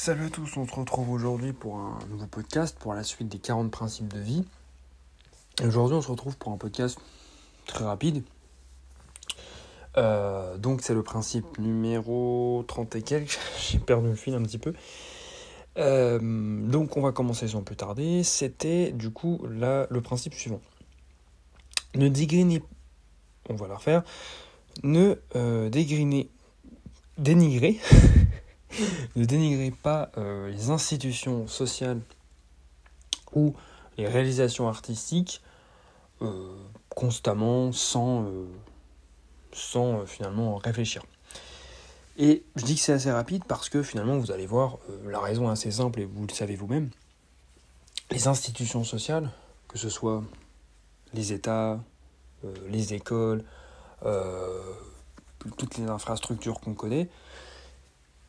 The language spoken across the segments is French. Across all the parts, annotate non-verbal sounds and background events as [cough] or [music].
Salut à tous, on se retrouve aujourd'hui pour un nouveau podcast pour la suite des 40 principes de vie. Aujourd'hui on se retrouve pour un podcast très rapide. Euh, donc c'est le principe numéro 30 et quelques, [laughs] j'ai perdu le fil un petit peu. Euh, donc on va commencer sans plus tarder. C'était du coup le principe suivant. Ne dégrinez, on va la refaire, ne euh, dégrinez, dénigrez [laughs] ne dénigrez pas euh, les institutions sociales ou les réalisations artistiques euh, constamment sans, euh, sans finalement réfléchir. Et je dis que c'est assez rapide parce que finalement vous allez voir, la raison est assez simple et vous le savez vous-même. Les institutions sociales, que ce soit les États, les écoles, toutes les infrastructures qu'on connaît,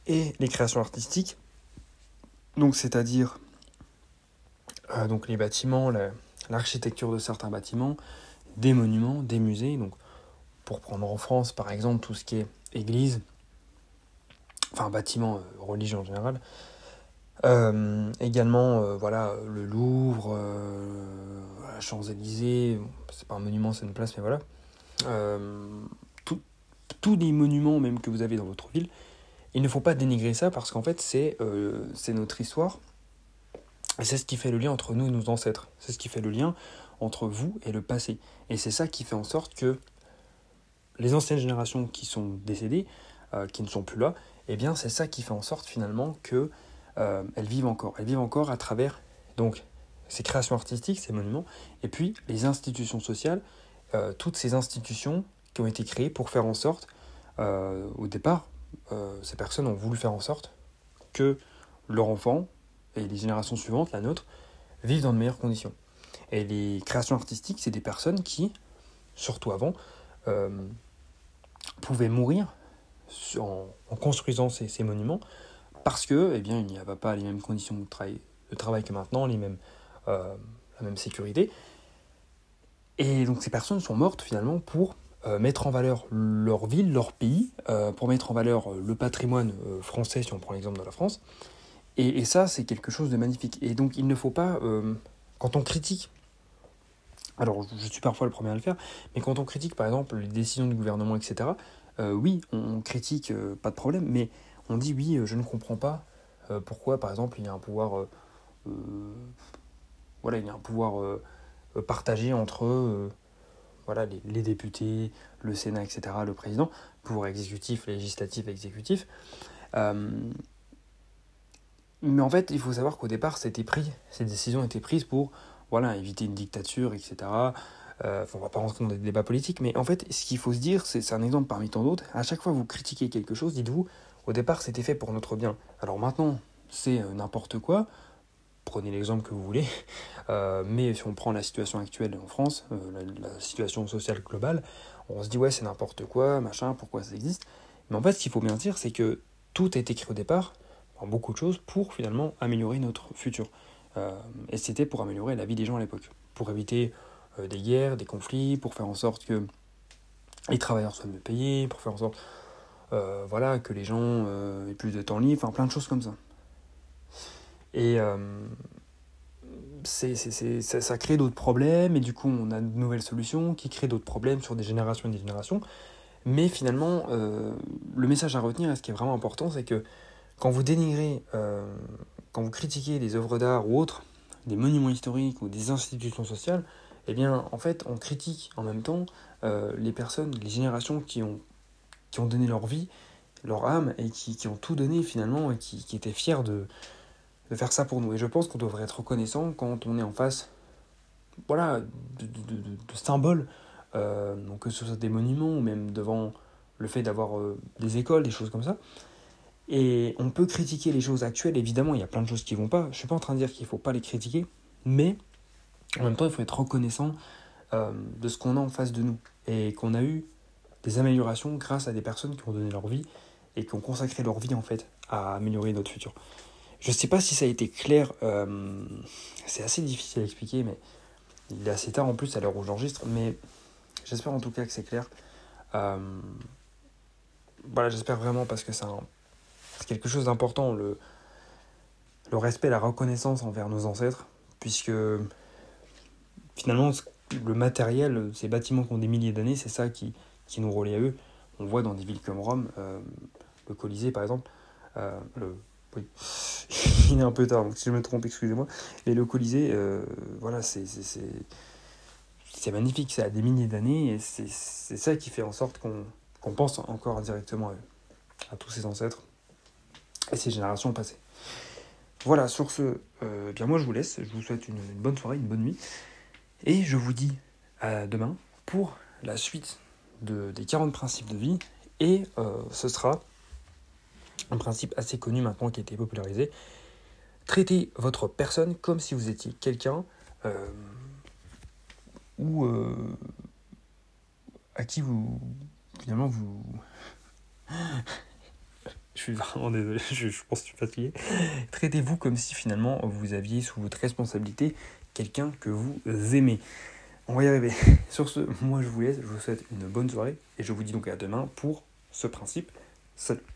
et les créations artistiques. Donc c'est-à-dire euh, donc les bâtiments, l'architecture de certains bâtiments, des monuments, des musées. Donc pour prendre en France par exemple tout ce qui est église, enfin bâtiment euh, religieux en général. Euh, également voilà le Louvre, la Champs-Élysées, c'est pas un monument, c'est une place, mais voilà. tous les monuments même que vous avez dans votre ville, il ne faut pas dénigrer ça parce qu'en fait, c'est euh, notre histoire. Et c'est ce qui fait le lien entre nous et nos ancêtres. C'est ce qui fait le lien entre vous et le passé. Et c'est ça qui fait en sorte que les anciennes générations qui sont décédées, euh, qui ne sont plus là, eh bien c'est ça qui fait en sorte finalement que euh, vivent encore. Elles vivent encore à travers donc ces créations artistiques, ces monuments, et puis les institutions sociales, toutes ces institutions qui ont été créées pour faire en sorte, au départ, ces personnes ont voulu faire en sorte que leur enfant et les générations suivantes, la nôtre, vivent dans de meilleures conditions. Et les créations artistiques, c'est des personnes qui, surtout avant, euh, pouvaient mourir en, construisant ces, monuments parce que, eh bien, il n'y avait pas les mêmes conditions de travail, de travail que maintenant, les mêmes, euh, la même sécurité. Et donc ces personnes sont mortes finalement pour euh, mettre en valeur leur ville, leur pays, euh, pour mettre en valeur euh, le patrimoine français, si on prend l'exemple de la France. Et, ça, c'est quelque chose de magnifique. Et donc, il ne faut pas, quand on critique, alors je suis parfois le premier à le faire, mais quand on critique par exemple les décisions du gouvernement, etc., oui, on, critique, pas de problème, mais on dit oui, je ne comprends pas pourquoi, par exemple, il y a un pouvoir, voilà, il y a un pouvoir partagé entre voilà, les, députés, le Sénat, etc., le président, pouvoir exécutif, législatif, exécutif. Euh, mais en fait, il faut savoir qu'au départ, c'était pris, ces décisions étaient prises pour voilà, éviter une dictature, etc. Euh, on va pas rentrer dans des débats politiques, mais en fait, ce qu'il faut se dire, c'est un exemple parmi tant d'autres. À chaque fois que vous critiquez quelque chose, dites-vous, au départ, c'était fait pour notre bien. Alors maintenant, c'est euh, n'importe quoi prenez l'exemple que vous voulez, euh, mais si on prend la situation actuelle en France, euh, la, situation sociale globale, on se dit ouais c'est n'importe quoi, machin, pourquoi ça existe? Mais en fait ce qu'il faut bien dire c'est que tout été écrit au départ, beaucoup de choses, pour finalement améliorer notre futur. Euh, et c'était pour améliorer la vie des gens à l'époque, pour éviter des guerres, des conflits, pour faire en sorte que les travailleurs soient mieux payés, pour faire en sorte voilà, que les gens aient plus de temps libre, enfin plein de choses comme ça. Et euh, c'est, ça, crée d'autres problèmes, et du coup, on a de nouvelles solutions qui créent d'autres problèmes sur des générations et des générations. Mais finalement, euh, le message à retenir, et ce qui est vraiment important, c'est que quand vous dénigrez, euh, quand vous critiquez des œuvres d'art ou autres, des monuments historiques ou des institutions sociales, eh bien, en fait, on critique en même temps les personnes, les générations qui ont, qui ont donné leur vie, leur âme, et qui, qui ont tout donné finalement, et qui, qui étaient fiers de, de faire ça pour nous. Et je pense qu'on devrait être reconnaissant quand on est en face voilà, de, de, symboles, euh, donc que ce soit des monuments ou même devant le fait d'avoir euh, des écoles, des choses comme ça. Et on peut critiquer les choses actuelles, évidemment, il y a plein de choses qui vont pas. Je suis pas en train de dire qu'il faut pas les critiquer, mais en même temps, il faut être reconnaissant euh, de ce qu'on a en face de nous et qu'on a eu des améliorations grâce à des personnes qui ont donné leur vie et qui ont consacré leur vie en fait à améliorer notre futur. Je ne sais pas si ça a été clair, euh, c'est assez difficile à expliquer, mais il est assez tard en plus à l'heure où j'enregistre, mais j'espère en tout cas que c'est clair. Euh, voilà, j'espère vraiment parce que c'est quelque chose d'important. Le, le respect, la reconnaissance envers nos ancêtres, puisque finalement, le matériel, ces bâtiments qui ont des milliers d'années, c'est ça qui, nous relie à eux. On voit dans des villes comme Rome, euh, le Colisée par exemple, le, oui. [laughs] il est un peu tard, donc si je me trompe, excusez-moi, mais le Colisée, euh, voilà, c'est magnifique, ça a des milliers d'années, et c'est ça qui fait en sorte qu'on pense encore directement à tous ces ancêtres et ces générations passées. Voilà, sur ce, euh, bien moi je vous laisse, je vous souhaite une, une, bonne soirée, une bonne nuit, et je vous dis à demain pour la suite de, des 40 principes de vie, et euh, ce sera un principe assez connu maintenant qui a été popularisé. Traitez votre personne comme si vous étiez quelqu'un euh, ou euh, à qui vous finalement vous [laughs] je suis vraiment désolé, je, je, pense que je suis fatigué. Traitez-vous comme si finalement vous aviez sous votre responsabilité quelqu'un que vous aimez. On va y arriver. [laughs] Sur ce, moi je vous laisse, je vous souhaite une bonne soirée et je vous dis donc à demain pour ce principe. Salut